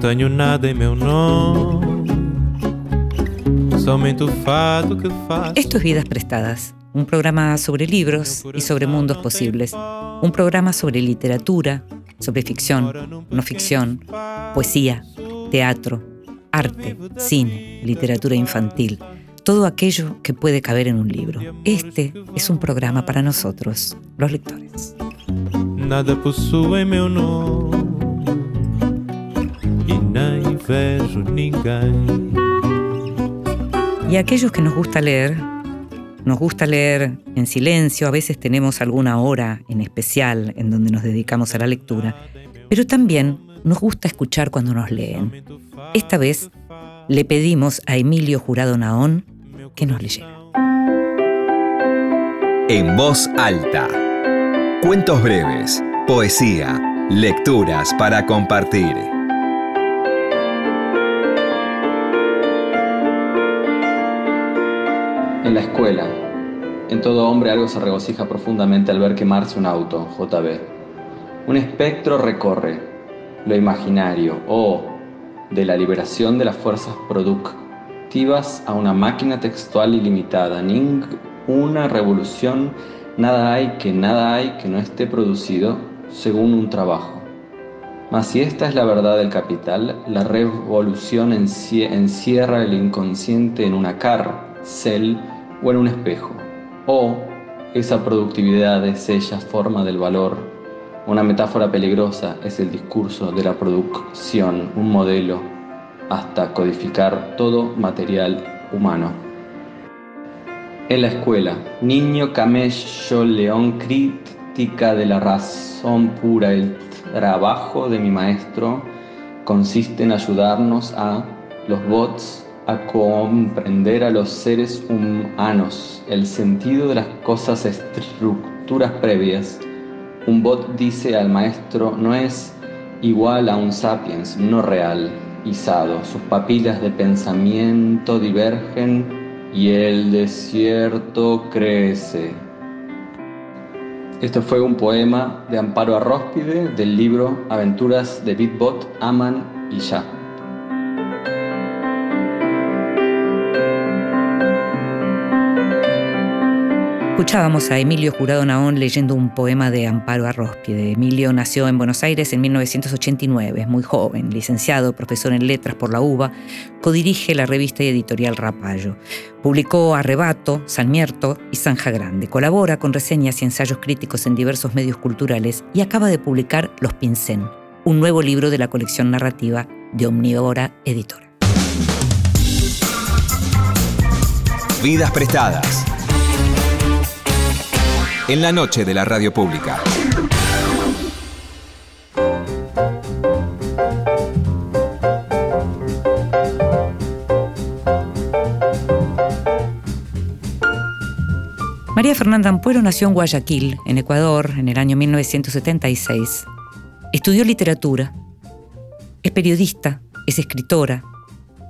Tenho nada em meu nome. Somente o fato que faço. Esto es Vidas Prestadas, un programa sobre libros y sobre mundos posibles. Un programa sobre literatura, sobre ficción, no ficción, poesía, teatro, arte, cine, literatura infantil. Todo aquello que puede caber en un libro. Este es un programa para nosotros, los lectores. Nada possui meu nome. Y a aquellos que nos gusta leer, nos gusta leer en silencio, a veces tenemos alguna hora en especial en donde nos dedicamos a la lectura, pero también nos gusta escuchar cuando nos leen. Esta vez le pedimos a Emilio Jurado Naón que nos leyera. En voz alta. Cuentos breves, poesía, lecturas para compartir. En la escuela. En todo hombre algo se regocija profundamente al ver quemarse un auto, JB. Un espectro recorre lo imaginario o de la liberación de las fuerzas productivas a una máquina textual ilimitada. Ninguna revolución, nada hay que nada hay que no esté producido según un trabajo. Mas si esta es la verdad del capital, la revolución encie- encierra el inconsciente en una cárcel o en un espejo. O esa productividad es ella forma del valor. Una metáfora peligrosa es el discurso de la producción, un modelo, hasta codificar todo material humano. En la escuela, niño camello león crítica de la razón pura, el trabajo de mi maestro consiste en ayudarnos a los bots a comprender a los seres humanos, el sentido de las cosas, estructuras previas. Un bot dice al maestro no es igual a un sapiens, no real, izado. Sus papilas de pensamiento divergen y el desierto crece. Este fue un poema de Amparo Arróspide del libro Aventuras de Bitbot, Aman y Ya. Escuchábamos a Emilio Jurado Naón leyendo un poema de Amparo Arróspide. Emilio nació en Buenos Aires en 1989, es muy joven, licenciado, profesor en letras por la UBA, codirige la revista y editorial Rapallo. Publicó Arrebato, San Mierto y Zanja Grande. Colabora con reseñas y ensayos críticos en diversos medios culturales y acaba de publicar Los Pincén, un nuevo libro de la colección narrativa de Omnívora Editora. Vidas prestadas. En la noche de la radio pública. María Fernanda Ampuero nació en Guayaquil, en Ecuador, en el año 1976. Estudió literatura. Es periodista, es escritora.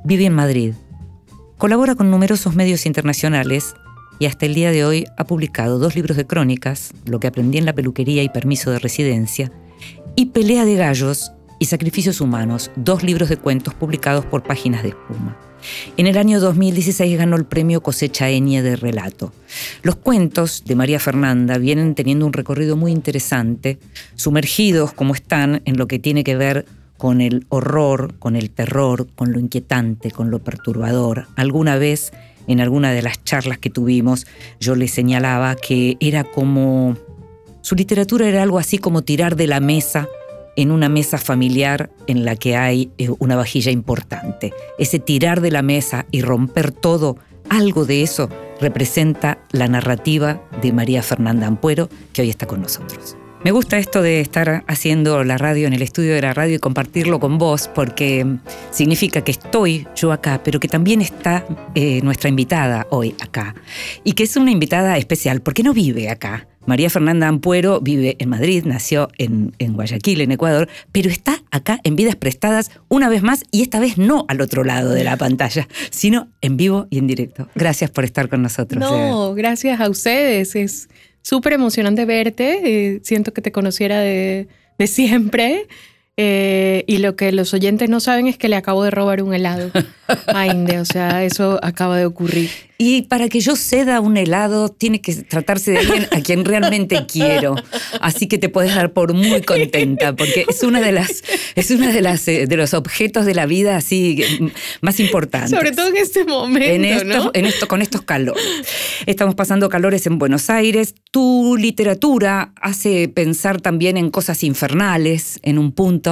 Vive en Madrid. Colabora con numerosos medios internacionales y hasta el día de hoy ha publicado dos libros de crónicas, Lo que aprendí en la peluquería y Permiso de residencia, y Pelea de gallos y Sacrificios humanos, dos libros de cuentos publicados por Páginas de Espuma. En el año 2016 ganó el premio Cosecha Enie de Relato. Los cuentos de María Fernanda vienen teniendo un recorrido muy interesante, sumergidos como están en lo que tiene que ver con el horror, con el terror, con lo inquietante, con lo perturbador. Alguna vez, en alguna de las charlas que tuvimos, yo le señalaba que era como... Su literatura era algo así como tirar de la mesa en una mesa familiar en la que hay eh, una vajilla importante. Ese tirar de la mesa y romper todo, algo de eso representa la narrativa de María Fernanda Ampuero, que hoy está con nosotros. Me gusta esto de estar haciendo la radio en el estudio de la radio y compartirlo con vos, porque significa que estoy yo acá, pero que también está eh, nuestra invitada hoy acá. Y que es una invitada especial, porque no vive acá. María Fernanda Ampuero vive en Madrid, nació en, en, Guayaquil, en Ecuador, pero está acá en Vidas Prestadas una vez más y esta vez no al otro lado de la pantalla, sino en vivo y en directo. Gracias por estar con nosotros. No, gracias a ustedes. Es súper emocionante verte. Eh, siento que te conociera de, de siempre. Eh, y lo que los oyentes no saben es que le acabo de robar un helado a Inde, o sea, eso acaba de ocurrir. Y para que yo ceda un helado, tiene que tratarse de alguien a quien realmente quiero. Así que te puedes dar por muy contenta, porque es una de las, es una de las eh, de los objetos de la vida así más importantes. Sobre todo en este momento. En esto, ¿no? en esto, con estos calores. Estamos pasando calores en Buenos Aires. Tu literatura hace pensar también en cosas infernales, en un punto.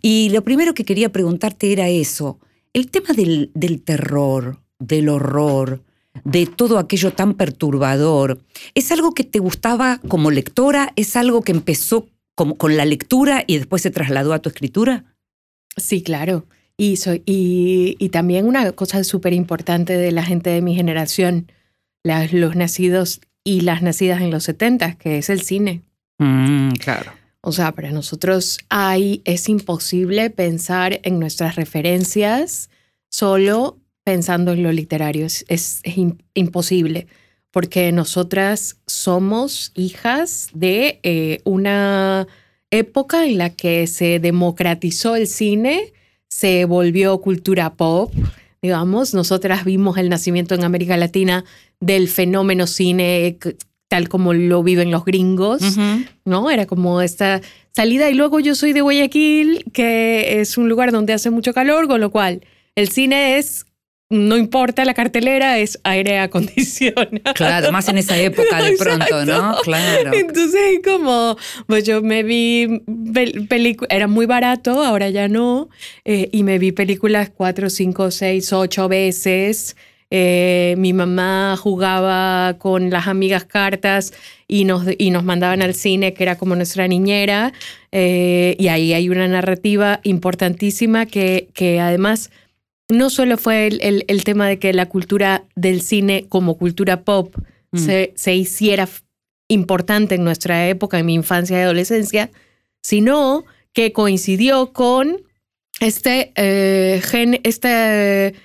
Y lo primero que quería preguntarte era eso. El tema del, del terror, del horror, de todo aquello tan perturbador, ¿es algo que te gustaba como lectora? ¿Es algo que empezó con la lectura y después se trasladó a tu escritura? Sí, claro. Y, soy, y, y también una cosa súper importante de la gente de mi generación, las, los nacidos y las nacidas en los 70, que es el cine. Mm, claro. O sea, para nosotros hay, es imposible pensar en nuestras referencias solo pensando en lo literario. Es, imposible, porque nosotras somos hijas de eh, una época en la que se democratizó el cine, se volvió cultura pop, digamos. Nosotras vimos el nacimiento en América Latina del fenómeno cine tal como lo viven los gringos, uh -huh. ¿no? Era como esta salida y luego yo soy de Guayaquil, que es un lugar donde hace mucho calor, con lo cual el cine es no importa la cartelera, es aire acondicionado. Claro, más en esa época de pronto, ¿no? Claro. Entonces, como, pues yo me vi películas, era muy barato, ahora ya no, eh, y me vi películas cuatro, cinco, seis, ocho veces. Eh, mi mamá jugaba con las amigas cartas y nos, y nos mandaban al cine, que era como nuestra niñera. Eh, y ahí hay una narrativa importantísima que, que además no solo fue el, el, el, tema de que la cultura del cine como cultura pop mm. se, se, hiciera importante en nuestra época, en mi infancia y adolescencia, sino que coincidió con este eh, gen, este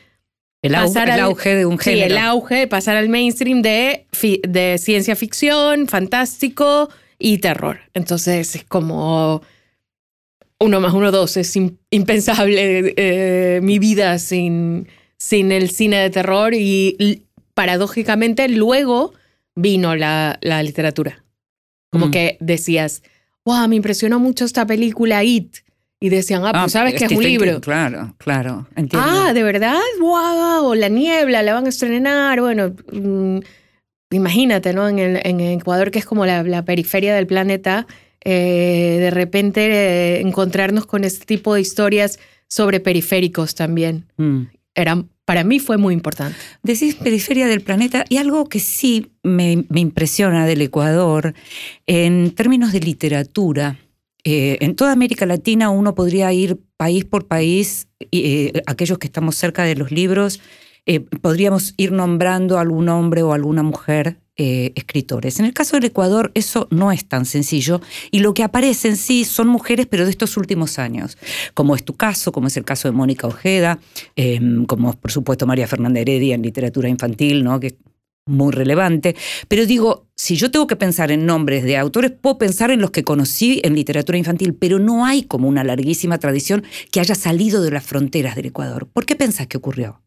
el auge, el auge, de un género. Sí, el auge pasar al mainstream de, de ciencia ficción, fantástico y terror. Entonces es como uno más uno, dos. Es impensable eh, mi vida sin, sin el cine de terror y paradójicamente luego vino la, la literatura. Como mm. que decías, wow, me impresionó mucho esta película It. Y decían, ah, pues ah, sabes que es un libro. Claro, claro. Entiendo. Ah, ¿de verdad? ¡Wow! O La Niebla, la van a estrenar. Bueno, mmm, imagínate, ¿no? En, el, en Ecuador, que es como la, la periferia del planeta, eh, de repente eh, encontrarnos con este tipo de historias sobre periféricos también. Mm. Era, para mí fue muy importante. Decís periferia del planeta y algo que sí me, me impresiona del Ecuador en términos de literatura eh, en toda América Latina uno podría ir país por país, eh, aquellos que estamos cerca de los libros, eh, podríamos ir nombrando a algún hombre o alguna mujer escritores. En el caso del Ecuador eso no es tan sencillo y lo que aparece en sí son mujeres, pero de estos últimos años, como es tu caso, como es el caso de Mónica Ojeda, como por supuesto María Fernanda Heredia en literatura infantil, ¿no? que muy relevante. Pero digo, si yo tengo que pensar en nombres de autores, puedo pensar en los que conocí en literatura infantil, pero no hay como una larguísima tradición que haya salido de las fronteras del Ecuador. ¿Por qué pensás que ocurrió?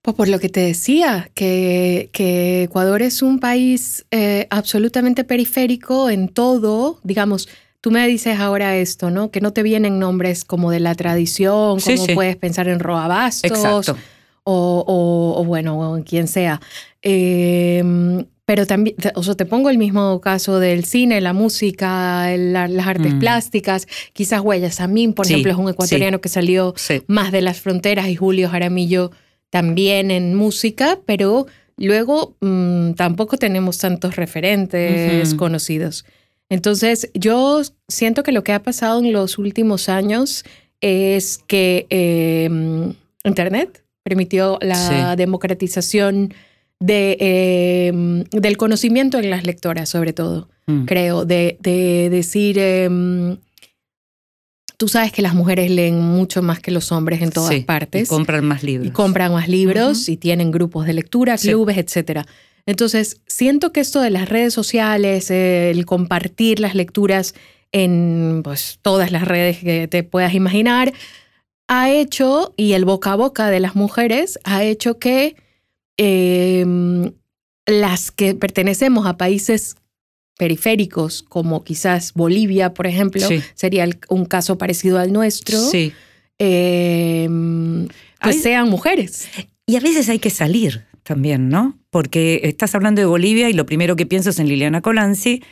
Pues por lo que te decía, que, que Ecuador es un país eh, absolutamente periférico en todo, digamos, tú me dices ahora esto, ¿no? Que no te vienen nombres como de la tradición, como sí, sí. puedes pensar en Roa Bastos. Exacto o, o, o bueno, o quien sea. Eh, pero también, o sea, te pongo el mismo caso del cine, la música, la, las artes mm. plásticas, quizás Huellas Samín, por sí, ejemplo, es un ecuatoriano sí, que salió sí. más de las fronteras y Julio Jaramillo también en música, pero luego mmm, tampoco tenemos tantos referentes uh -huh. conocidos. Entonces, yo siento que lo que ha pasado en los últimos años es que eh, Internet permitió la sí. democratización de, eh, del conocimiento en las lectoras, sobre todo, mm. creo, de, de decir, eh, tú sabes que las mujeres leen mucho más que los hombres en todas sí, partes. Y compran más libros. Y compran más libros uh -huh. y tienen grupos de lectura, clubes, sí. etcétera. Entonces, siento que esto de las redes sociales, el compartir las lecturas, en pues, todas las redes que te puedas imaginar, ha hecho, y el boca a boca de las mujeres, ha hecho que em, las que pertenecemos a países periféricos, como quizás Bolivia, por ejemplo, Sí. sería un caso parecido al nuestro, Sí. em, pues sean mujeres. Y a veces hay que salir también, ¿no? Porque estás hablando de Bolivia y lo primero que pienso es en Liliana Colanzi,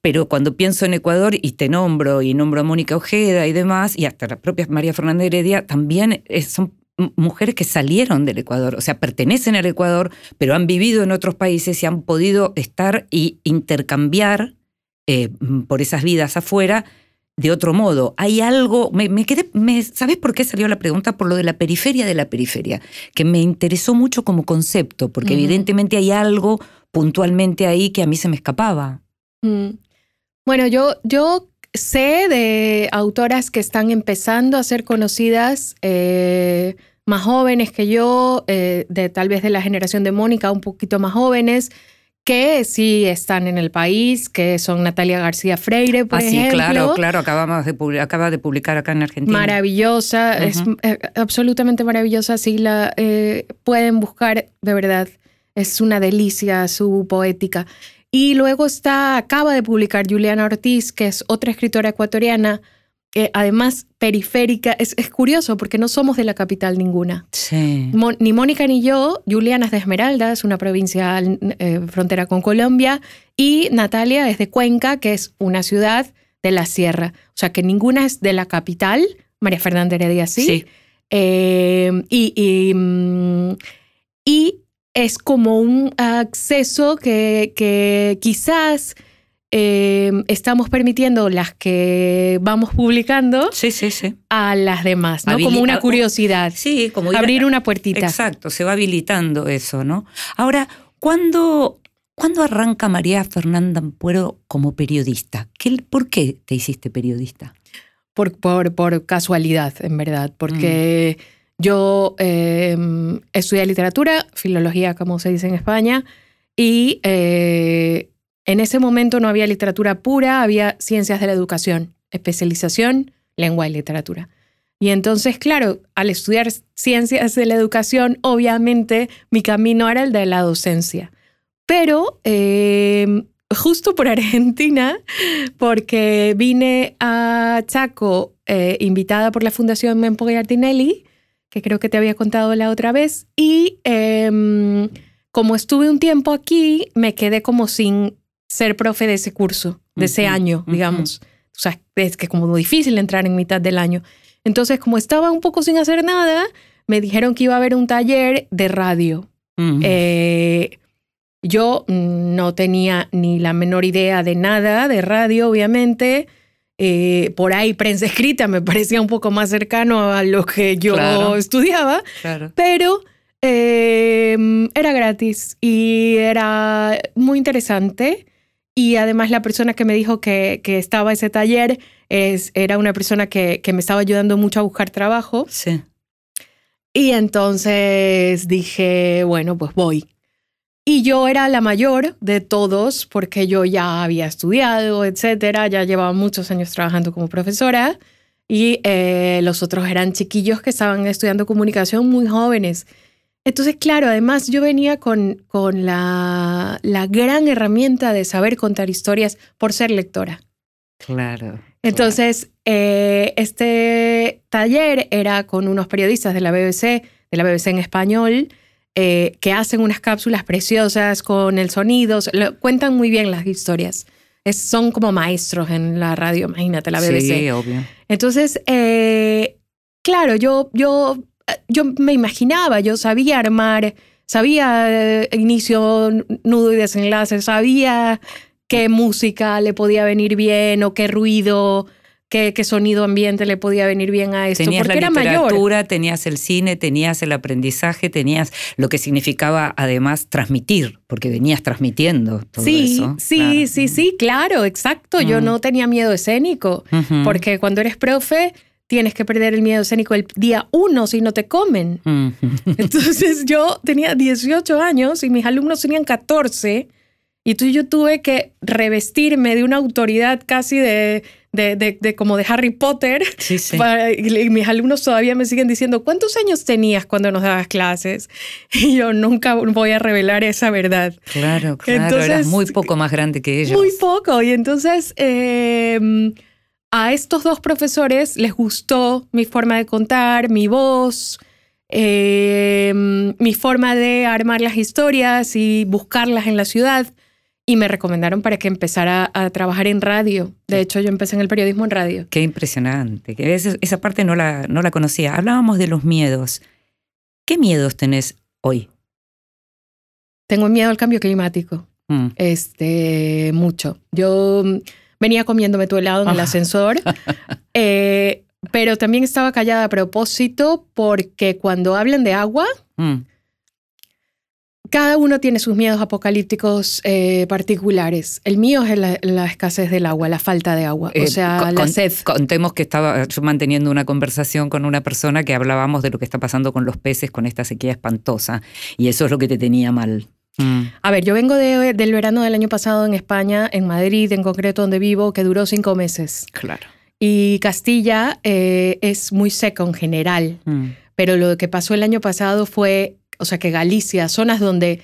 pero cuando pienso en Ecuador y te nombro y nombro a Mónica Ojeda y demás, y hasta la propia María Fernández Heredia, también eh, son mujeres que salieron del Ecuador, o sea, pertenecen al Ecuador, pero han vivido en otros países y han podido estar y intercambiar eh, por esas vidas afuera de otro modo. Hay algo, me, me quedé, me, ¿sabes por qué salió la pregunta? Por lo de la periferia de la periferia, que me interesó mucho como concepto, porque evidentemente hay algo puntualmente ahí que a mí se me escapaba. Mm. Bueno, yo, yo sé de autoras que están empezando a ser conocidas, eh, más jóvenes que yo, eh, de tal vez de la generación de Mónica, un poquito más jóvenes, que sí están en el país, que son Natalia García Freire, por ah, sí, ejemplo. claro, claro, acabamos de, acaba de publicar acá en Argentina. Maravillosa, es Ujú. eh, absolutamente maravillosa. Si la eh, pueden buscar, de verdad, es una delicia su poética. Y luego está, acaba de publicar Juliana Ortiz, que es otra escritora ecuatoriana, eh, además periférica. Es, es curioso porque no somos de la capital ninguna. Sí. Mon- ni Mónica ni yo, Juliana es de Esmeralda, es una provincia eh, frontera con Colombia, y Natalia es de Cuenca, que es una ciudad de la sierra. O sea que ninguna es de la capital, María Fernanda Heredia sí. Sí. Eh, y, y, mm, y es como un acceso que, que quizás eh, estamos permitiendo las que vamos publicando Sí, sí, sí. a las demás, ¿no? Habili- Como una curiosidad. Sí, como a- Abrir una puertita. Exacto, se va habilitando eso, ¿no? Ahora, ¿cuándo, ¿cuándo arranca María Fernanda Ampuero como periodista? ¿Qué, ¿Por qué te hiciste periodista? por, por, por casualidad, en verdad, porque Mm. yo eh, estudié literatura, filología, como se dice en España, y eh, en ese momento no había literatura pura, había ciencias de la educación, especialización, lengua y literatura. Y entonces, claro, al estudiar ciencias de la educación, obviamente mi camino era el de la docencia. Pero eh, justo por Argentina, porque vine a Chaco eh, invitada por la Fundación Mempo que creo que te había contado la otra vez, y em, como estuve un tiempo aquí, me quedé como sin ser profe de ese curso, de ese Ujú, año, ujú. digamos. O sea, es que como difícil entrar en mitad del año. Entonces, como estaba un poco sin hacer nada, me dijeron que iba a haber un taller de radio. Mm. Eh, yo no tenía ni la menor idea de nada de radio, obviamente. Eh, por ahí prensa escrita me parecía un poco más cercano a lo que yo Claro. estudiaba, claro. pero eh, era gratis y era muy interesante. Y además la persona que me dijo que, que estaba ese taller es, era una persona que, que me estaba ayudando mucho a buscar trabajo. Sí. Y entonces dije, bueno, pues voy. Y yo era la mayor de todos porque yo ya había estudiado, etcétera, ya llevaba muchos años trabajando como profesora y eh, los otros eran chiquillos que estaban estudiando comunicación muy jóvenes. Entonces, claro, además yo venía con, con la, la gran herramienta de saber contar historias por ser lectora. Claro. Entonces, eh, este taller era con unos periodistas de la BBC, de la BBC en español, eh, que hacen unas cápsulas preciosas con el sonido, lo- cuentan muy bien las historias. Es- son como maestros en la radio, imagínate, la BBC. Sí, obvio. Entonces, eh, claro, yo, yo, yo me imaginaba, yo sabía armar, sabía eh, inicio, nudo y desenlace, sabía qué música le podía venir bien o qué ruido, qué, qué sonido ambiente le podía venir bien a esto, Tenías porque la era mayor. literatura, tenías el cine, tenías el aprendizaje, tenías lo que significaba además transmitir, porque venías transmitiendo todo Sí, eso. sí, claro. sí, sí, claro, exacto. Yo Mm. no tenía miedo escénico, porque cuando eres profe tienes que perder el miedo escénico el día uno si no te comen. Ujú. Entonces yo tenía 18 años y mis alumnos tenían 14 Y tú yo tuve que revestirme de una autoridad casi de, de, de, de como de Harry Potter. Sí, sí. Para- y, y mis alumnos todavía me siguen diciendo, ¿cuántos años tenías cuando nos dabas clases? Y yo nunca voy a revelar esa verdad. Claro, claro. Entonces, eras muy poco más grande que ellos. Muy poco. Y entonces eh, a estos dos profesores les gustó mi forma de contar, mi voz, eh, mi forma de armar las historias y buscarlas en la ciudad. Y me recomendaron para que empezara a trabajar en radio. De hecho, yo empecé en el periodismo en radio. Qué impresionante. Esa, parte no la, no la conocía. Hablábamos de los miedos. ¿Qué miedos tenés hoy? Tengo miedo al cambio climático. Mm. Este, mucho. Yo venía comiéndome tu helado en el Ah. ascensor, eh, pero también estaba callada a propósito porque cuando hablan de agua, Mm. cada uno tiene sus miedos apocalípticos eh, particulares. El mío es la, la escasez del agua, la falta de agua, Eh, o sea, con- la sed. Contemos que estaba yo manteniendo una conversación con una persona que hablábamos de lo que está pasando con los peces con esta sequía espantosa. Y eso es lo que te tenía mal. Mm. A ver, yo vengo de- del verano del año pasado en España, en Madrid en concreto, donde vivo, que duró cinco meses. Claro. Y Castilla eh, es muy seco en general. Mm. pero lo que pasó el año pasado fue, o sea, que Galicia, zonas donde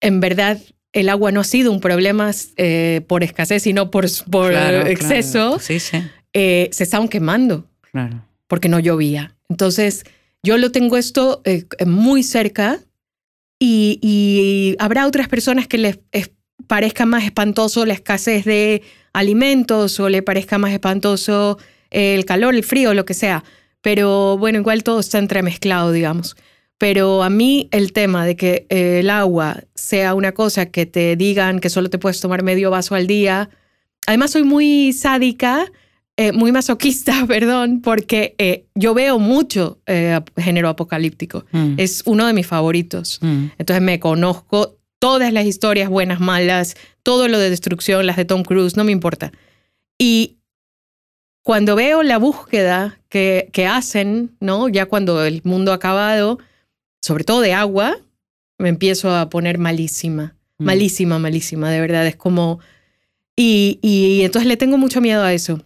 en verdad el agua no ha sido un problema eh, por escasez, sino por, por Claro, exceso, claro. Sí, sí. eh, se estaban quemando Claro. porque no llovía. Entonces, yo lo tengo esto muy cerca y, habrá otras personas que les es- parezca más espantoso la escasez de alimentos o le parezca más espantoso el calor, el frío, lo que sea. Pero bueno, igual todo está entremezclado, digamos. Pero a mí el tema de que eh, el agua sea una cosa que te digan que solo te puedes tomar medio vaso al día. Además, soy muy sádica, eh, muy masoquista, perdón, porque eh, yo veo mucho eh, género apocalíptico. Mm. Es uno de mis favoritos. Mm. Entonces me conozco todas las historias buenas, malas, todo lo de destrucción, las de Tom Cruise, no me importa. Y cuando veo la búsqueda que, que hacen, ¿no? Ya cuando el mundo ha acabado, sobre todo de agua, me empiezo a poner malísima. Mm. Malísima, malísima, de verdad. Es como... Y, y entonces le tengo mucho miedo a eso.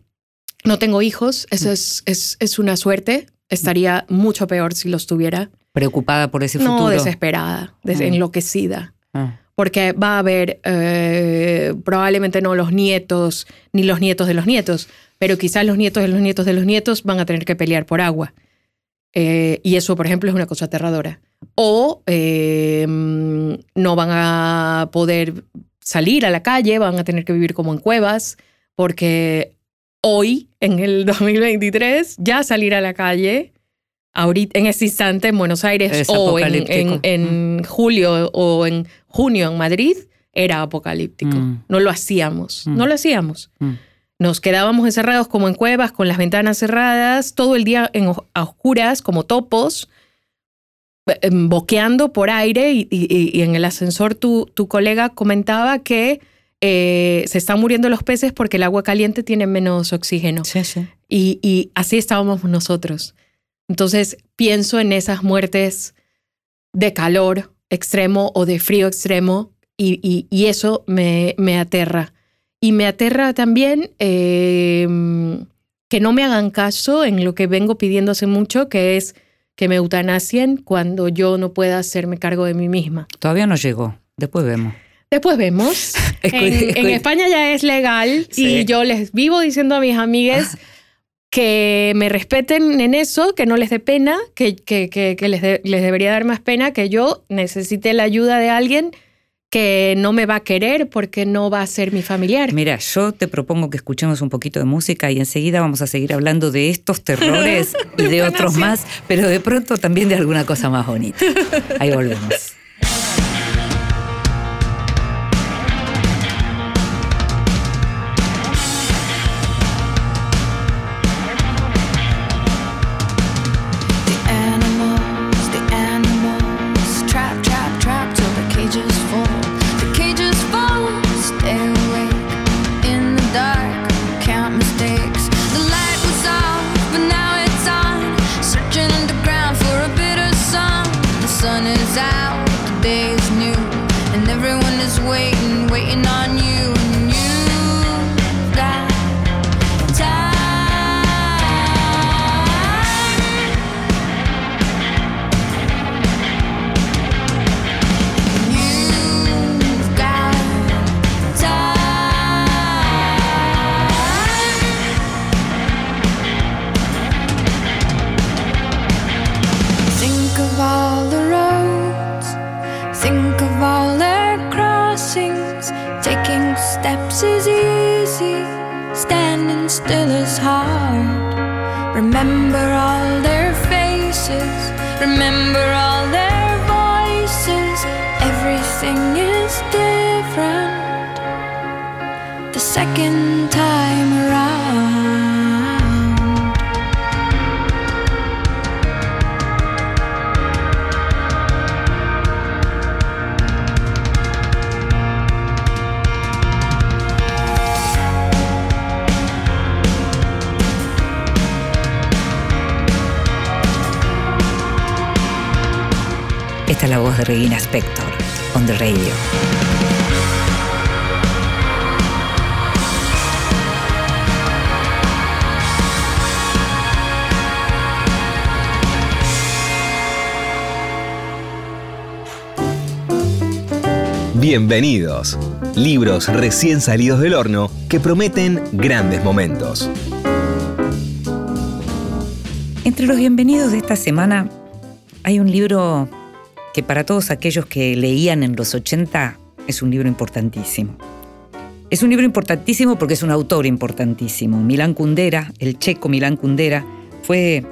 No tengo hijos, eso es, es, es una suerte. Estaría mucho peor si los tuviera. Preocupada por ese No, futuro. desesperada, des- Mm. enloquecida. Ah. Porque va a haber eh, probablemente no los nietos ni los nietos de los nietos, pero quizás los nietos de los nietos de los nietos van a tener que pelear por agua. Eh, y eso, por ejemplo, es una cosa aterradora. O eh, mm, no van a poder salir a la calle, van a tener que vivir como en cuevas, porque hoy, en el 2023, ya salir a la calle, ahorita, en este instante en Buenos Aires Es o en, en julio o en junio en Madrid, era apocalíptico. Mm. No lo hacíamos, Mm. no lo hacíamos. Mm. Nos quedábamos encerrados como en cuevas, con las ventanas cerradas, todo el día en, a oscuras, como topos, eh, em, boqueando por aire y, y- y en el ascensor tu, tu colega comentaba que eh, se están muriendo los peces porque el agua caliente tiene menos oxígeno. Sí, sí. Y, y así estábamos nosotros. Entonces pienso en esas muertes de calor extremo o de frío extremo y, y- y eso me, me aterra. Y me aterra también eh, que no me hagan caso en lo que vengo pidiendo hace mucho, que es que me eutanasien cuando yo no pueda hacerme cargo de mí misma. Todavía no llegó. Después vemos. Después vemos. En, España ya es legal Sí. y yo les vivo diciendo a mis amigues que me respeten en eso, que no les dé pena, que, que, que, que les, de- les debería dar más pena que yo necesite la ayuda de alguien que no me va a querer porque no va a ser mi familiar. Mira, yo te propongo que escuchemos un poquito de música y enseguida vamos a seguir hablando de estos terrores y de otros más, pero de pronto también de alguna cosa más bonita. Ahí volvemos. Bienvenidos. Libros recién salidos del horno que prometen grandes momentos. Entre los bienvenidos de esta semana hay un libro que para todos aquellos que leían en los 80 es un libro importantísimo. Es un libro importantísimo porque es un autor importantísimo. Milán Kundera, el checo Milán Kundera, fue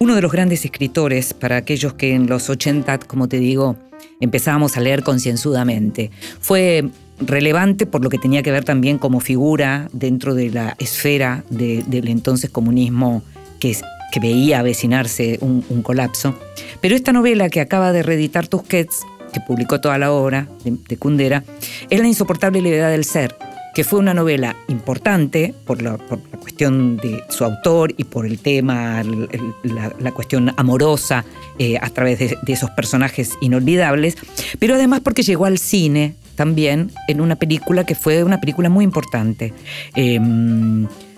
uno de los grandes escritores para aquellos que en los 80, como te digo, empezábamos a leer concienzudamente. Fue relevante por lo que tenía que ver también como figura dentro de la esfera de- del entonces comunismo que, veía avecinarse un, un colapso. Pero esta novela que acaba de reeditar Tusquets, que publicó toda la obra de, de Kundera, es La insoportable levedad del ser, que fue una novela importante por la, cuestión de su autor y por el tema, la, cuestión amorosa eh, a través de, esos personajes inolvidables, pero además porque llegó al cine también en una película que fue una película muy importante, eh,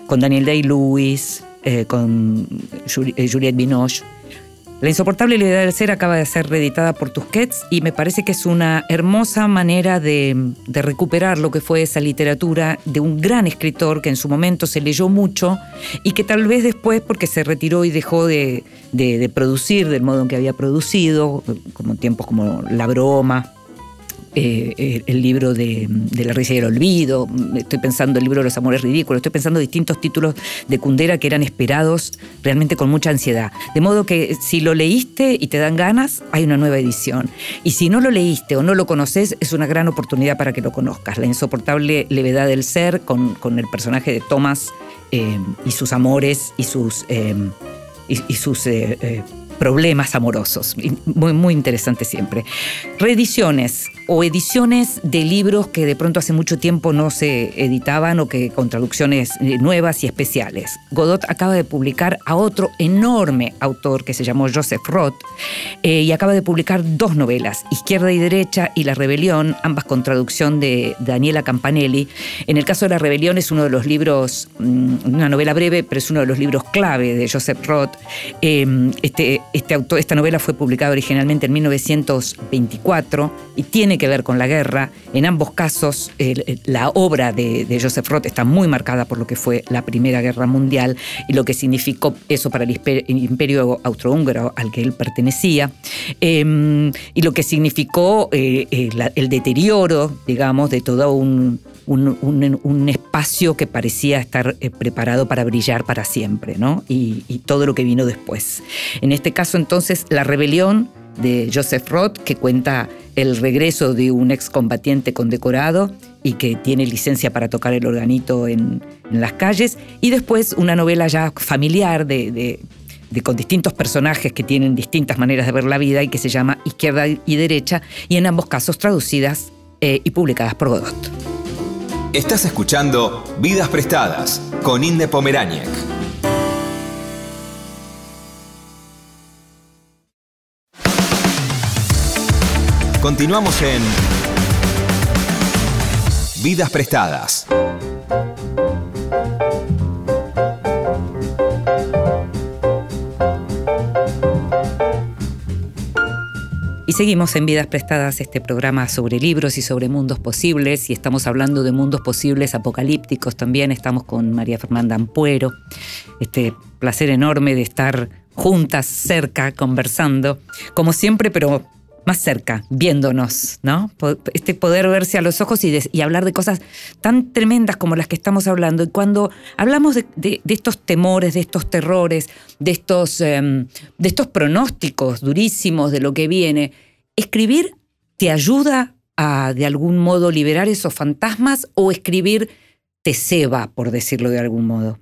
con Daniel Day-Lewis, eh, con eh, Juliette Binoche. La insoportable levedad del ser acaba de ser reeditada por Tusquets y me parece que es una hermosa manera de, recuperar lo que fue esa literatura de un gran escritor que en su momento se leyó mucho y que tal vez después, porque se retiró y dejó de, de- de producir del modo en que había producido, como tiempos como La Broma, eh, eh, el libro de, La risa y el olvido, estoy pensando el libro de los amores ridículos, estoy pensando distintos títulos de Kundera que eran esperados realmente con mucha ansiedad. De modo que si lo leíste y te dan ganas, hay una nueva edición. Y si no lo leíste o no lo conoces, es una gran oportunidad para que lo conozcas. La insoportable levedad del ser con, con el personaje de Thomas eh, y sus amores y sus... y, sus problemas amorosos. Muy, muy interesante siempre. Reediciones o ediciones de libros que de pronto hace mucho tiempo no se editaban o que con traducciones eh, nuevas y especiales. Godot acaba de publicar a otro enorme autor que se llamó Joseph Roth eh, y acaba de publicar dos novelas, Izquierda y Derecha y La Rebelión, ambas con traducción de Daniela Campanelli. En el caso de La Rebelión es uno de los libros, mm, una novela breve, pero es uno de los libros clave de Joseph Roth. Eh, este, este autor, esta novela fue publicada originalmente en 1924 y tiene que ver con la guerra. En ambos casos, la obra de, de Joseph Roth está muy marcada por lo que fue la Primera Guerra Mundial y lo que significó eso para el imper- el imperio austrohúngaro al que él pertenecía, eh, y lo que significó eh, eh, el deterioro, digamos, de todo un, un, espacio que parecía estar eh, preparado para brillar para siempre, ¿no? Y todo lo que vino después. En este caso, entonces, la rebelión de Joseph Roth, que cuenta el regreso de un excombatiente condecorado y que tiene licencia para tocar el organito en, en las calles, y después una novela ya familiar de, de- con distintos personajes que tienen distintas maneras de ver la vida y que se llama Izquierda y Derecha, y en ambos casos traducidas eh, y publicadas por Godot. Estás escuchando Vidas Prestadas con Inde Pomeráñez. Continuamos en Vidas Prestadas. Y seguimos en Vidas Prestadas, este programa sobre libros y sobre mundos posibles, y estamos hablando de mundos posibles apocalípticos también. Estamos con María Fernanda Ampuero. Este placer enorme de estar juntas, cerca, conversando, como siempre, pero más cerca, viéndonos, ¿no? Este poder verse a los ojos y, hablar de cosas tan tremendas como las que estamos hablando. Y cuando hablamos de, de- de estos temores, de estos terrores, de estos, em, de estos pronósticos durísimos de lo que viene, escribir te ayuda a de algún modo liberar esos fantasmas o escribir te ceba, por decirlo de algún modo.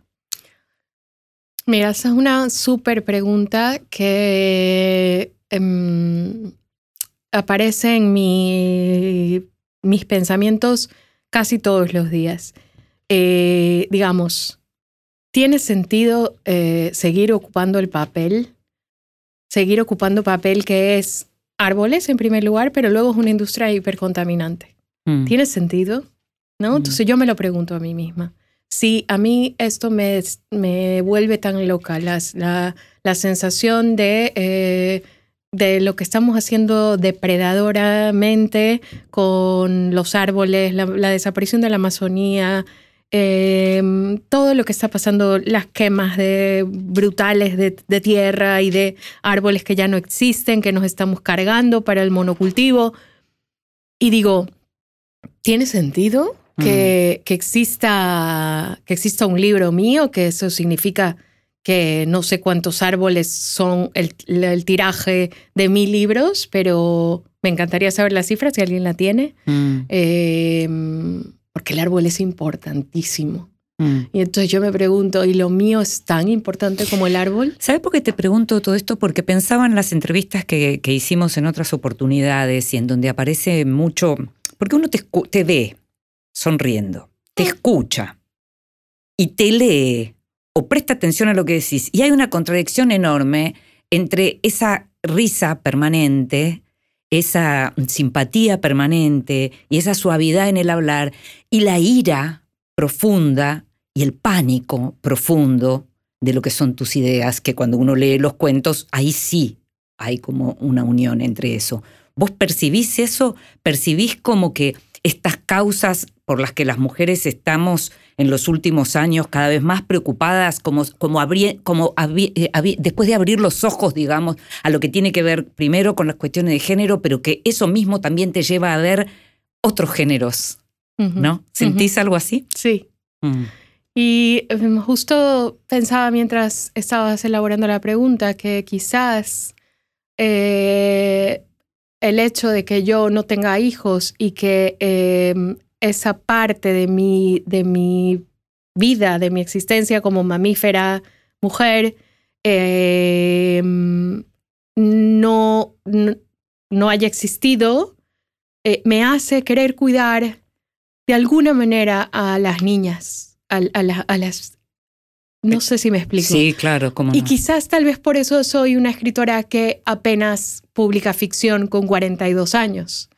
Mira, esa es una súper pregunta que em, aparece en mi- mis pensamientos casi todos los días. Eh, digamos, ¿tiene sentido eh, seguir ocupando el papel? Seguir ocupando papel que es árboles en primer lugar, pero luego es una industria hipercontaminante. Mm. ¿Tiene sentido? ¿No? Mm. Entonces yo me lo pregunto a mí misma. Si a mí esto me, me vuelve tan loca, las- la, la sensación de, eh, de lo que estamos haciendo depredadoramente con los árboles, la, la desaparición de la Amazonía, eh, todo lo que está pasando, las quemas de, brutales de, de tierra y de árboles que ya no existen, que nos estamos cargando para el monocultivo. Y digo, ¿tiene sentido que, que, exista, que exista un libro mío? Que eso significa que no sé cuántos árboles son el, el tiraje de mil libros, pero me encantaría saber la cifra si alguien la tiene, Mm, eh, porque el árbol es importantísimo. mm. Y entonces yo me pregunto, ¿y lo mío es tan importante como el árbol? ¿Sabes por qué te pregunto todo esto? Porque pensaba en las entrevistas que, que hicimos en otras oportunidades y en donde aparece mucho, porque uno te, te ve sonriendo, te escucha y te lee o presta atención a lo que decís. Y hay una contradicción enorme entre esa risa permanente, esa simpatía permanente y esa suavidad en el hablar y la ira profunda y el pánico profundo de lo que son tus ideas, que cuando uno lee los cuentos, ahí sí hay como una unión entre eso. ¿Vos percibís eso? ¿Percibís como que estas causas por las que las mujeres estamos en los últimos años cada vez más preocupadas, como, como, como eh, después de abrir los ojos, digamos, a lo que tiene que ver primero con las cuestiones de género, pero que eso mismo también te lleva a ver otros géneros. ¿no? ¿Sentís algo así? Sí. Mm. Y em, justo pensaba mientras estabas elaborando la pregunta que quizás eh, el hecho de que yo no tenga hijos y que em, esa parte de mi, de mi vida, de mi existencia como mamífera mujer, em, no, no, no haya existido, eh, me hace querer cuidar de alguna manera a las niñas, a, a la- a las... No sé si me explico. Sí, claro, Y quizás tal vez por eso soy una escritora que apenas publica ficción con 42 años,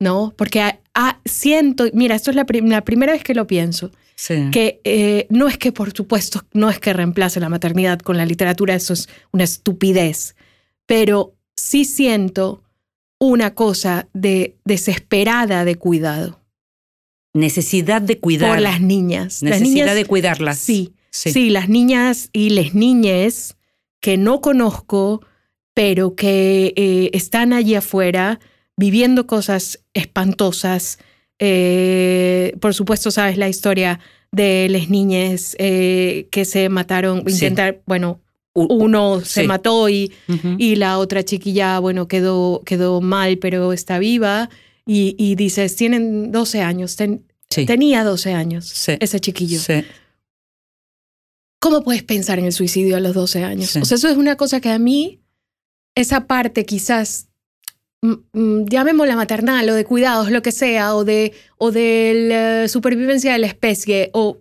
¿no? Porque ah, siento, mira, esto es la, prim- la primera vez que lo pienso, Sí. que eh, no es que por supuesto, no es que reemplace la maternidad con la literatura, eso es una estupidez, pero sí siento una cosa de desesperada de cuidado Necesidad de cuidar. por las niñas. las Necesidad niñas de cuidarlas. Sí, Sí. sí, las niñas y las niñes que no conozco, pero que eh, están allí afuera viviendo cosas espantosas. Eh, por supuesto, sabes la historia de las niñas eh, que se mataron, Sí. intentar, bueno, uno se sí. mató y, y la otra chiquilla, bueno, quedó, quedó mal, pero está viva. Y, y dices, tienen 12 años, ten- Sí. tenía 12 años ese chiquillo. ¿Cómo puedes pensar en el suicidio a los 12 años? O sea, eso es una cosa que a mí, esa parte quizás, llamémosla maternal o de cuidados, lo que sea, o de, o de la supervivencia de la especie, o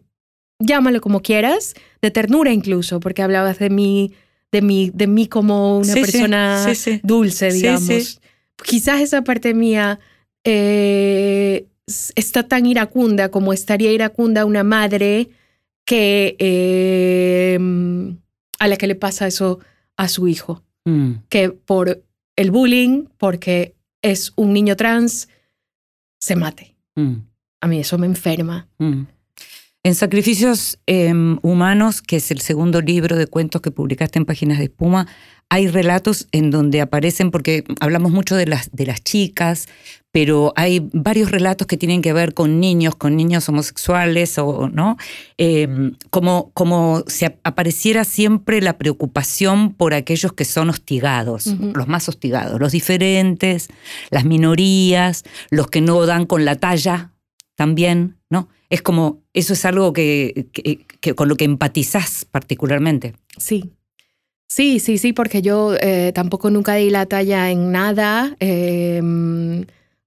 llámalo como quieras, de ternura incluso, porque hablabas de mí, de mí, de mí como una Sí, persona sí, sí. dulce, digamos. Quizás esa parte mía eh, está tan iracunda como estaría iracunda una madre que eh, a la que le pasa eso a su hijo, Mm. que por el bullying, porque es un niño trans, se mate. Mm. A mí eso me enferma. Mm. En Sacrificios eh, Humanos, que es el segundo libro de cuentos que publicaste en Páginas de Espuma, hay relatos en donde aparecen, porque hablamos mucho de las, de las chicas, pero hay varios relatos que tienen que ver con niños, con niños homosexuales, o no, Eh, como, como si ap- apareciera siempre la preocupación por aquellos que son hostigados, los más hostigados, los diferentes, las minorías, los que no dan con la talla también, ¿no? Es como, eso es algo que, que- que con lo que empatizás particularmente. Sí. Sí, sí, sí, porque yo eh, tampoco nunca di la talla en nada. Eh, mm,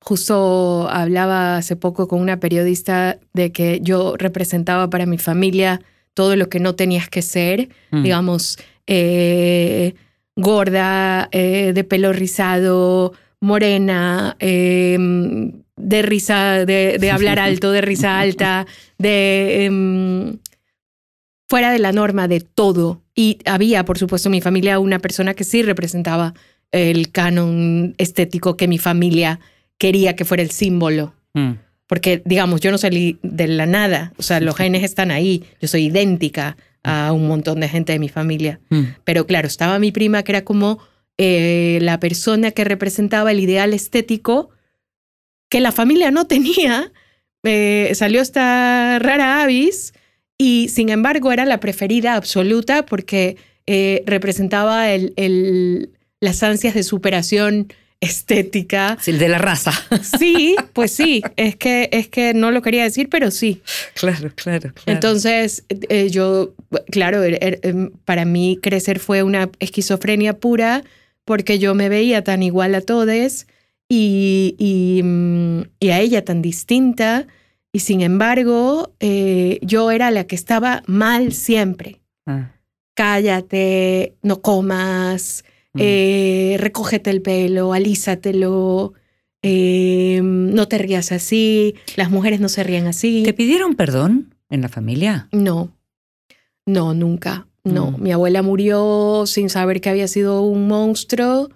justo hablaba hace poco con una periodista de que yo representaba para mi familia todo lo que no tenías que ser, Mm. digamos, eh, gorda, eh, de pelo rizado, morena, eh, de risa, de, de hablar alto, de risa alta, de... em, fuera de la norma de todo. Y había, por supuesto, en mi familia una persona que sí representaba el canon estético que mi familia quería que fuera el símbolo. Mm. Porque, digamos, yo no salí de la nada. O sea, los genes están ahí. Yo soy idéntica a un montón de gente de mi familia. Mm. Pero claro, estaba mi prima que era como eh, la persona que representaba el ideal estético que la familia no tenía. Eh, salió esta rara avis y sin embargo era la preferida absoluta porque eh, representaba el, el- las ansias de superación estética. Es el de la raza. Sí, pues sí, es que, es que no lo quería decir, pero sí. claro, claro, claro. Entonces, eh, yo, claro, er- er- em, para mí crecer fue una esquizofrenia pura porque yo me veía tan igual a todos y, y, mm, y a ella tan distinta y sin embargo eh, yo era la que estaba mal siempre. Ah, Cállate, no comas, mm. eh, recógete el pelo, alízatelo, eh, no te rías así, las mujeres no se ríen así. ¿Te pidieron perdón en la familia? No, no, nunca. No, Mm. mi abuela murió sin saber que había sido un monstruo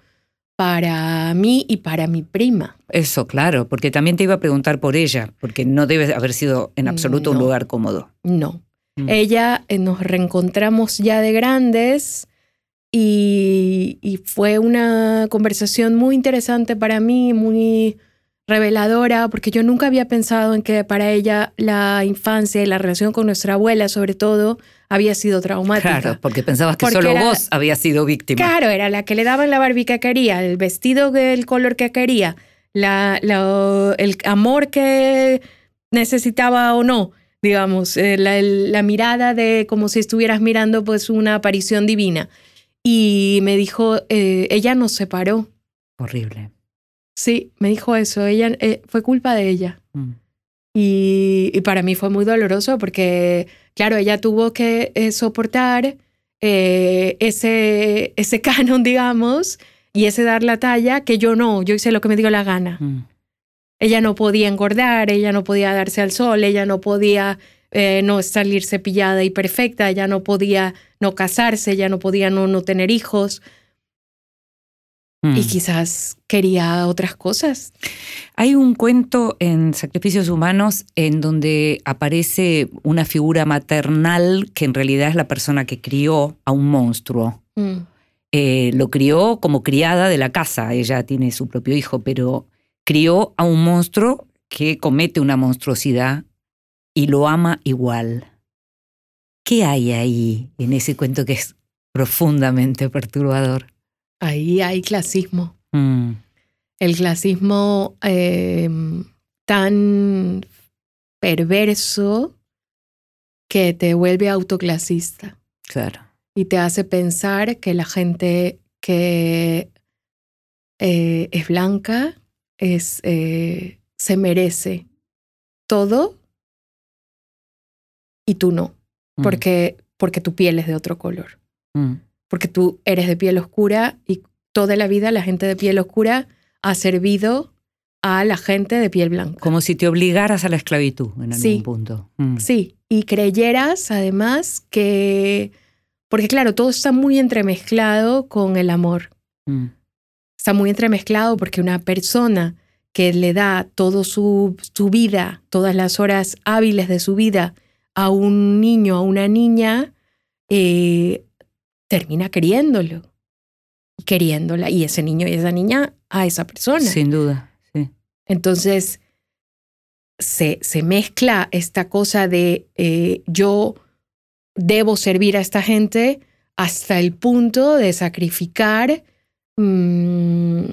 para mí y para mi prima. Eso, claro, porque también te iba a preguntar por ella, porque no debe haber sido en absoluto un lugar cómodo. No. Mm. Ella eh, nos reencontramos ya de grandes y, y fue una conversación muy interesante para mí, muy reveladora, porque yo nunca había pensado en que para ella la infancia y la relación con nuestra abuela, sobre todo, había sido traumática. Claro, porque pensabas que Porque solo era- vos habías sido víctima. Claro, era la que le daban la Barbie que quería, el vestido del color que quería, la, la- el amor que necesitaba o no, digamos, eh, la, la mirada de como si estuvieras mirando pues una aparición divina. Y me dijo, eh, ella nos separó. Horrible. Sí, me dijo eso, ella eh, fue culpa de ella. Mm. Y, y para mí fue muy doloroso porque, claro, ella tuvo que eh, soportar eh, ese, ese canon, digamos, y ese dar la talla que yo no, yo hice lo que me dio la gana. Mm. Ella no podía engordar, ella no podía darse al sol, ella no podía eh, no salir cepillada y perfecta, ella no podía no casarse, ella no podía no, no tener hijos Mm. y quizás quería otras cosas. Hay un cuento en Sacrificios Humanos en donde aparece una figura maternal que en realidad es la persona que crió a un monstruo. Mm, Eh, lo crió como criada de la casa, ella tiene su propio hijo, pero crió a un monstruo que comete una monstruosidad y lo ama igual. ¿Qué hay ahí en ese cuento que es profundamente perturbador? Ahí hay clasismo. Mm, el clasismo eh, tan perverso que te vuelve autoclasista claro. y te hace pensar que la gente que eh, es blanca es, eh, se merece todo y tú no, Mm, porque, porque tu piel es de otro color, mm, porque tú eres de piel oscura y toda la vida la gente de piel oscura ha servido a la gente de piel blanca. Como si te obligaras a la esclavitud en algún Sí. punto. Mm, Sí, y creyeras además que, porque claro, todo está muy entremezclado con el amor. mm, Está muy entremezclado porque una persona que le da todo su, su vida, todas las horas hábiles de su vida a un niño, a una niña, eh, termina queriéndolo, queriéndola, y ese niño y esa niña a esa persona. Sin duda, sí. Entonces, se, se mezcla esta cosa de eh, yo debo servir a esta gente hasta el punto de sacrificar mm,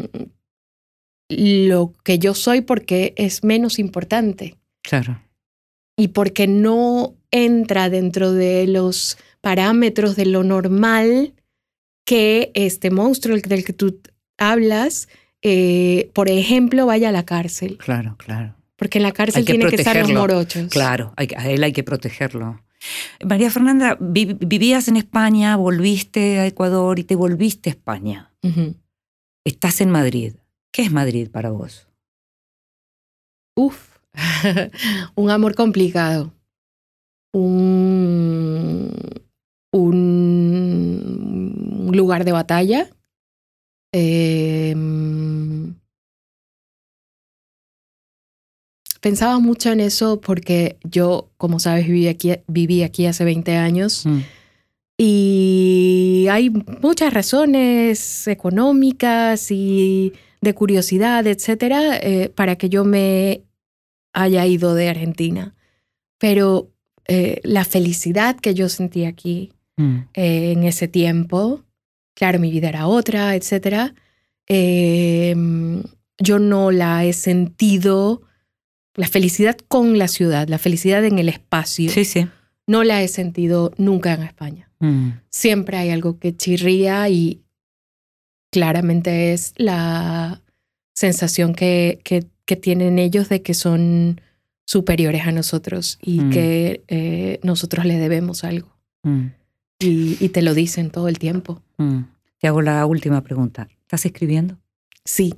lo que yo soy porque es menos importante Claro. Y porque no entra dentro de los parámetros de lo normal que este monstruo del que tú hablas, eh, por ejemplo, vaya a la cárcel. Claro, claro. Porque en la cárcel Hay que tiene que estar los morochos. Claro, hay a él hay que protegerlo. María Fernanda, vi- vivías en España, volviste a Ecuador y te volviste a España. Estás en Madrid. ¿Qué es Madrid para vos? Uf, un amor complicado. Un, un lugar de batalla. Em, pensaba mucho en eso porque yo, como sabes, viví aquí, viví aquí hace 20 años. Mm, Y hay muchas razones económicas y de curiosidad, etcétera, eh, para que yo me haya ido de Argentina. Pero eh, la felicidad que yo sentí aquí mm, eh, en ese tiempo, claro, mi vida era otra, etcétera, eh, yo no la he sentido, la felicidad con la ciudad, la felicidad en el espacio, Sí, sí. no la he sentido nunca en España Mm, siempre hay algo que chirría y claramente es la sensación que, que, que tienen ellos de que son superiores a nosotros y Mm. que eh, nosotros les debemos algo. mm, Y, y te lo dicen todo el tiempo. mm. Te hago la última pregunta. ¿Estás escribiendo? Sí.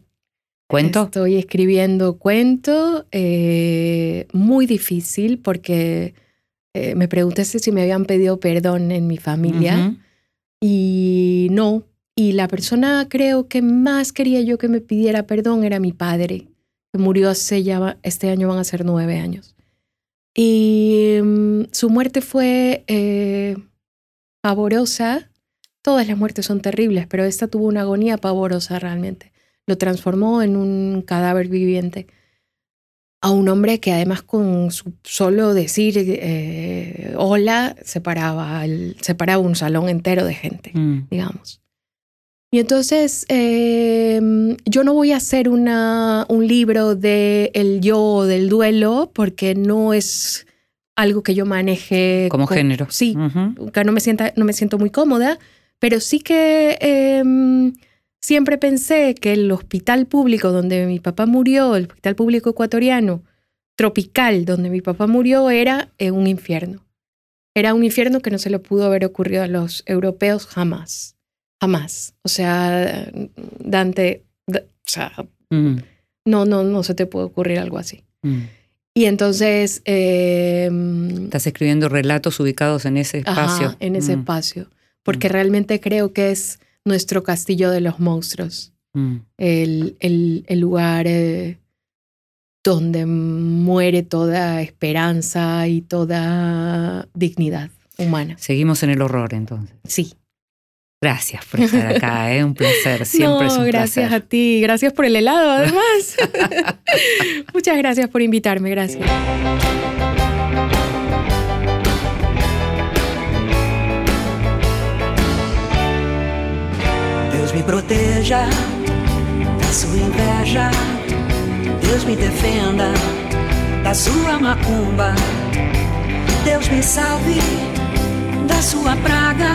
¿Cuento? Estoy escribiendo cuento, eh, muy difícil porque eh, me pregunté si me habían pedido perdón en mi familia. Ujú. Y no, y la persona creo que más quería yo que me pidiera perdón era mi padre, que murió hace ya, este año van a ser nueve años. Y mm, su muerte fue eh, pavorosa. Todas las muertes son terribles, pero esta tuvo una agonía pavorosa realmente. Lo transformó en un cadáver viviente. A un hombre que además con su solo decir eh, hola separaba, el- separaba un salón entero de gente Mm, digamos. Y entonces eh, yo no voy a hacer una, un libro de el yo o del duelo porque no es algo que yo maneje Como con- género. Sí, que no me, sienta, no me siento muy cómoda, pero sí que eh, siempre pensé que el hospital público donde mi papá murió, el hospital público ecuatoriano, tropical, donde mi papá murió, era eh, un infierno. Era un infierno que no se le pudo haber ocurrido a los europeos jamás. Jamás. O sea, Dante, o sea, Mm, no, no, no se te puede ocurrir algo así. mm. Y entonces, eh, Estás escribiendo relatos ubicados en ese espacio. Ajá, en ese Mm, espacio. Porque realmente creo que es nuestro castillo de los monstruos. El, el- el lugar eh, donde muere toda esperanza y toda dignidad humana. Seguimos en el horror entonces. Sí. Gracias por estar acá, ¿eh? un placer. Siempre no, es un gracias placer. a ti. Gracias por el helado, además. Muchas gracias por invitarme. Gracias. Deus me proteja da sua inveja. Deus me defenda da sua macumba. Deus me salve da sua praga.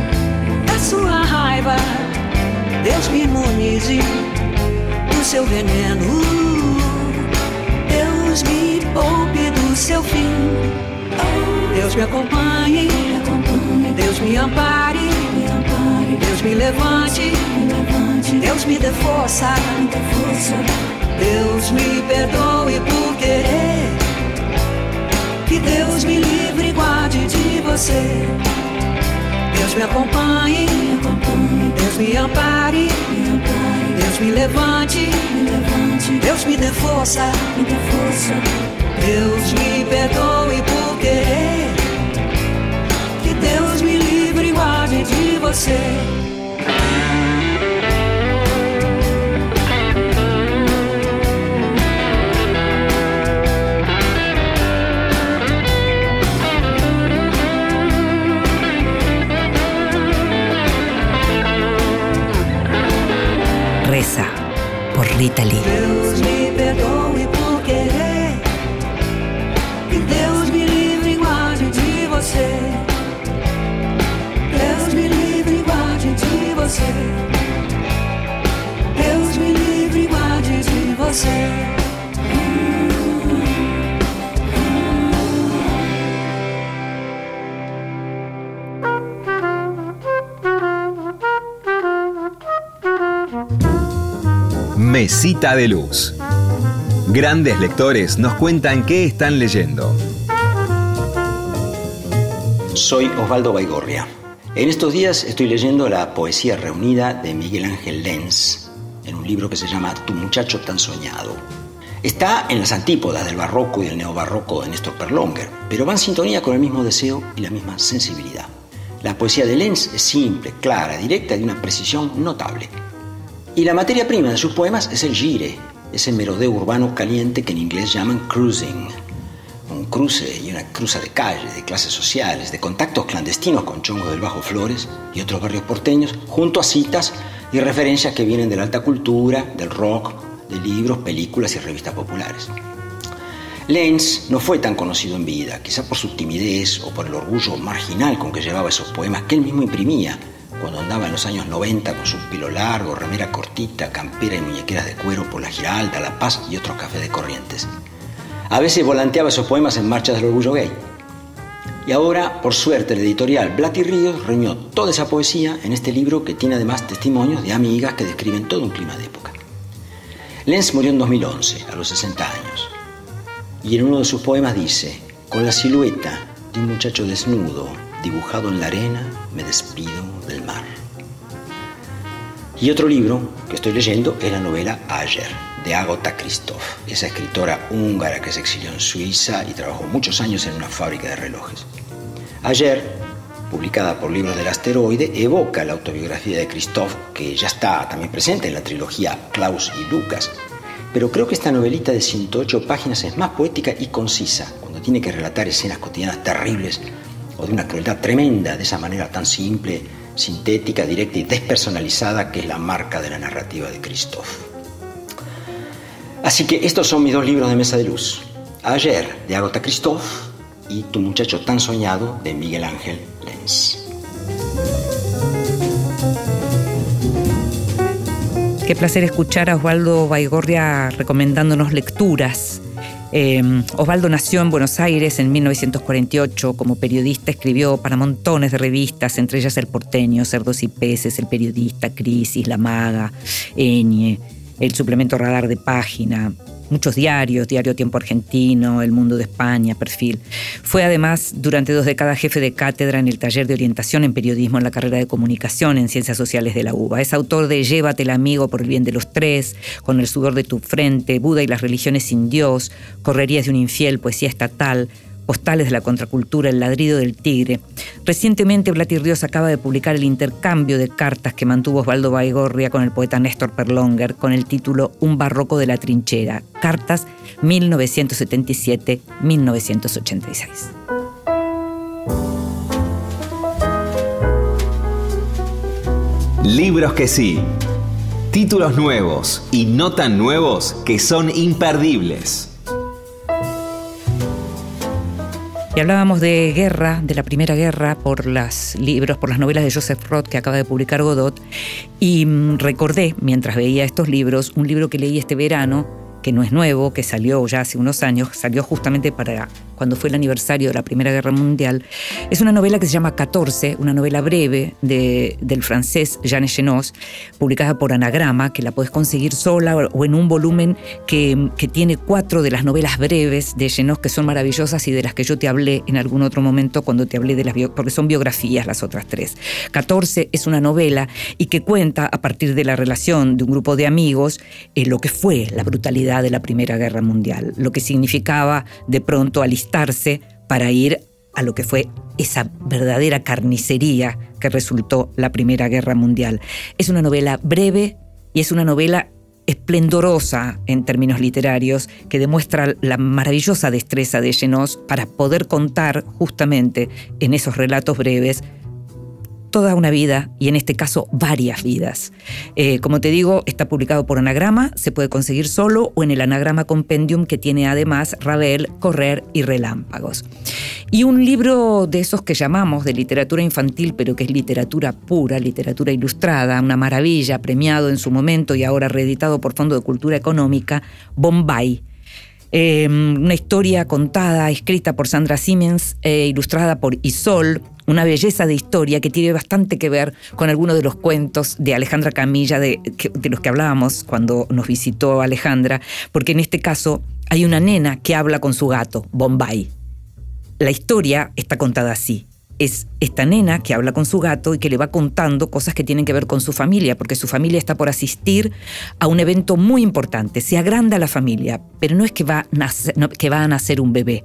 sua raiva. Deus me imunize do seu veneno. Deus me poupe do seu fim. Deus me acompanhe, Deus me ampare, Deus me levante, Deus me dê força, Deus me perdoe por querer. Que Deus me livre e guarde de você. Deus me acompanhe, Deus me ampare, Deus me levante, Deus me dê força, Deus me perdoe por querer. Que Deus me livre e guarde de você. Rita Lee. Deus me perdoe por querer. Que Deus me livre e guarde de você. Deus me livre e guarde de você. Deus me livre e guarde de você. Mesita de Luz. Grandes lectores nos cuentan qué están leyendo. Soy Osvaldo Baigorria. En estos días estoy leyendo la poesía reunida de Miguel Ángel Lenz en un libro que se llama Tu muchacho tan soñado. Está en las antípodas del barroco y del neobarroco de Néstor Perlonger, pero va en sintonía con el mismo deseo y la misma sensibilidad. La poesía de Lenz es simple, clara, directa y de una precisión notable. Y la materia prima de sus poemas es el gire, ese merodeo urbano caliente que en inglés llaman cruising. Un cruce y una cruza de calle, de clases sociales, de contactos clandestinos con chongos del Bajo Flores y otros barrios porteños, junto a citas y referencias que vienen de la alta cultura, del rock, de libros, películas y revistas populares. Lenz no fue tan conocido en vida, quizá por su timidez o por el orgullo marginal con que llevaba esos poemas que él mismo imprimía cuando andaba en los años 90 con su pelo largo, remera cortita, campera y muñequeras de cuero por la Giralda, La Paz y otros cafés de Corrientes. A veces volanteaba esos poemas en marchas del orgullo gay. Y ahora, por suerte, el editorial Blatty Ríos reunió toda esa poesía en este libro que tiene además testimonios de amigas que describen todo un clima de época. Lenz murió en 2011, a los 60 años. Y en uno de sus poemas dice, con la silueta de un muchacho desnudo, dibujado en la arena, me despido del mar. Y otro libro que estoy leyendo es la novela Ayer, de Agota Christoph, esa escritora húngara que se exilió en Suiza y trabajó muchos años en una fábrica de relojes. Ayer, publicada por Libros del Asteroide, evoca la autobiografía de Christoph, que ya está también presente en la trilogía Klaus y Lucas, pero creo que esta novelita de 108 páginas es más poética y concisa, cuando tiene que relatar escenas cotidianas terribles o de una crueldad tremenda, de esa manera tan simple, sintética, directa y despersonalizada que es la marca de la narrativa de Christoph. Así que estos son mis dos libros de Mesa de Luz. Ayer, de Agota Christoph, y Tu muchacho tan soñado, de Miguel Ángel Lenz. Qué placer escuchar a Osvaldo Baigorria recomendándonos lecturas. Eh, Osvaldo nació en Buenos Aires en 1948. Como periodista escribió para montones de revistas, entre ellas El Porteño, Cerdos y Peces, El Periodista, Crisis, La Maga, Eñe, el suplemento Radar de Página, muchos diarios, Diario Tiempo Argentino, El Mundo de España, Perfil. Fue además durante dos décadas jefe de cátedra en el taller de orientación en periodismo en la carrera de comunicación en ciencias sociales de la UBA. Es autor de Llévate el amigo por el bien de los tres, Con el sudor de tu frente, Buda y las religiones sin Dios, Correrías de un infiel, Poesía estatal, Postales de la contracultura, El ladrido del tigre. Recientemente Blati Ríos acaba de publicar el intercambio de cartas que mantuvo Osvaldo Baigorria con el poeta Néstor Perlonger con el título Un barroco de la trinchera, cartas 1977-1986. Libros que sí. Títulos nuevos y no tan nuevos que son imperdibles. Y hablábamos de guerra, de la Primera Guerra, por los libros, por las novelas de Joseph Roth que acaba de publicar Godot. Y mm, recordé, mientras veía estos libros, un libro que leí este verano, que no es nuevo, que salió ya hace unos años, salió justamente para cuando fue el aniversario de la Primera Guerra Mundial. Es una novela que se llama 14, una novela breve de- del francés Jean Genos, publicada por Anagrama, que la puedes conseguir sola o en un volumen que, que tiene cuatro de las novelas breves de Genos que son maravillosas y de las que yo te hablé en algún otro momento cuando te hablé de las porque son biografías las otras tres. 14 es una novela y que cuenta a partir de la relación de un grupo de amigos eh, lo que fue la brutalidad de la Primera Guerra Mundial, lo que significaba de pronto para ir a lo que fue esa verdadera carnicería que resultó la Primera Guerra Mundial. Es una novela breve y es una novela esplendorosa en términos literarios que demuestra la maravillosa destreza de Genos para poder contar justamente en esos relatos breves toda una vida y en este caso varias vidas. Eh, como te digo, está publicado por Anagrama, se puede conseguir solo o en el Anagrama Compendium que tiene además Ravel, Correr y Relámpagos. Y un libro de esos que llamamos de literatura infantil, pero que es literatura pura, literatura ilustrada, una maravilla, premiado en su momento y ahora reeditado por Fondo de Cultura Económica, Bombay. Eh, una historia contada, escrita por Sandra Siemens, eh, ilustrada por Isol, una belleza de historia que tiene bastante que ver con algunos de los cuentos de Alejandra Camilla, de, los que hablábamos cuando nos visitó Alejandra, porque en este caso hay una nena que habla con su gato, Bombay. La historia está contada así. Es esta nena que habla con su gato y que le va contando cosas que tienen que ver con su familia, porque su familia está por asistir a un evento muy importante. Se agranda la familia, pero no es que va a nacer un bebé.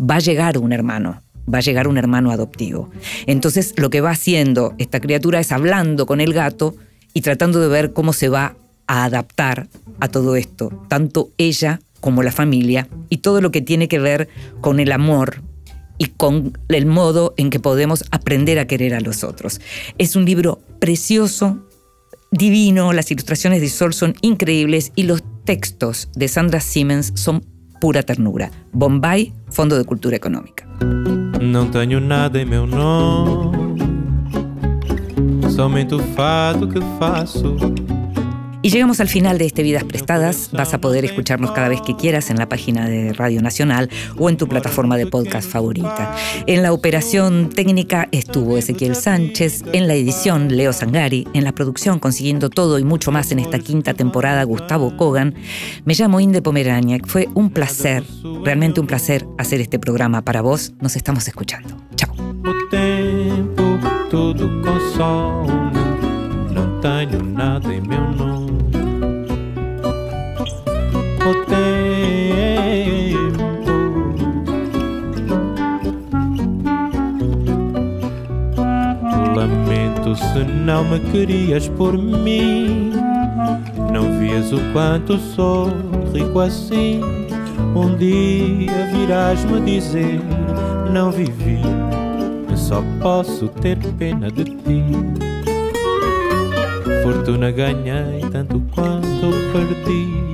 Va a llegar un hermano, va a llegar un hermano adoptivo. Entonces lo que va haciendo esta criatura es hablando con el gato y tratando de ver cómo se va a adaptar a todo esto, tanto ella como la familia y todo lo que tiene que ver con el amor y con el modo en que podemos aprender a querer a los otros. Es un libro precioso, divino, las ilustraciones de Sol son increíbles y los textos de Sandra Siemens son pura ternura. Bombay, Fondo de Cultura Económica. Não tenho nada em meu nome, somente o fado que faço. Y llegamos al final de este Vidas Prestadas. Vas a poder escucharnos cada vez que quieras en la página de Radio Nacional o en tu plataforma de podcast favorita. En la operación técnica estuvo Ezequiel Sánchez, en la edición Leo Sangari, en la producción consiguiendo todo y mucho más en esta quinta temporada Gustavo Kogan. Me llamo Inde Pomeraniec. Fue un placer, realmente un placer hacer este programa para vos. Nos estamos escuchando. Chao. O tempo Lamento se não me querias por mim. Não vias o quanto sou rico assim. Um dia virás me dizer: Não vivi, só posso ter pena de ti. Fortuna ganhei tanto quanto perdi.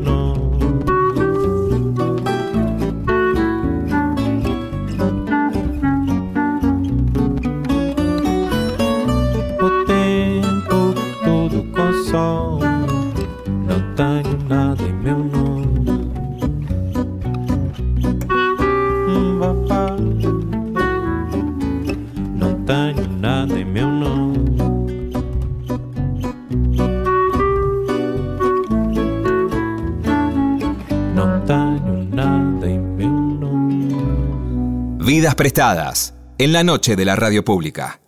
prestadas en la noche de la radio pública.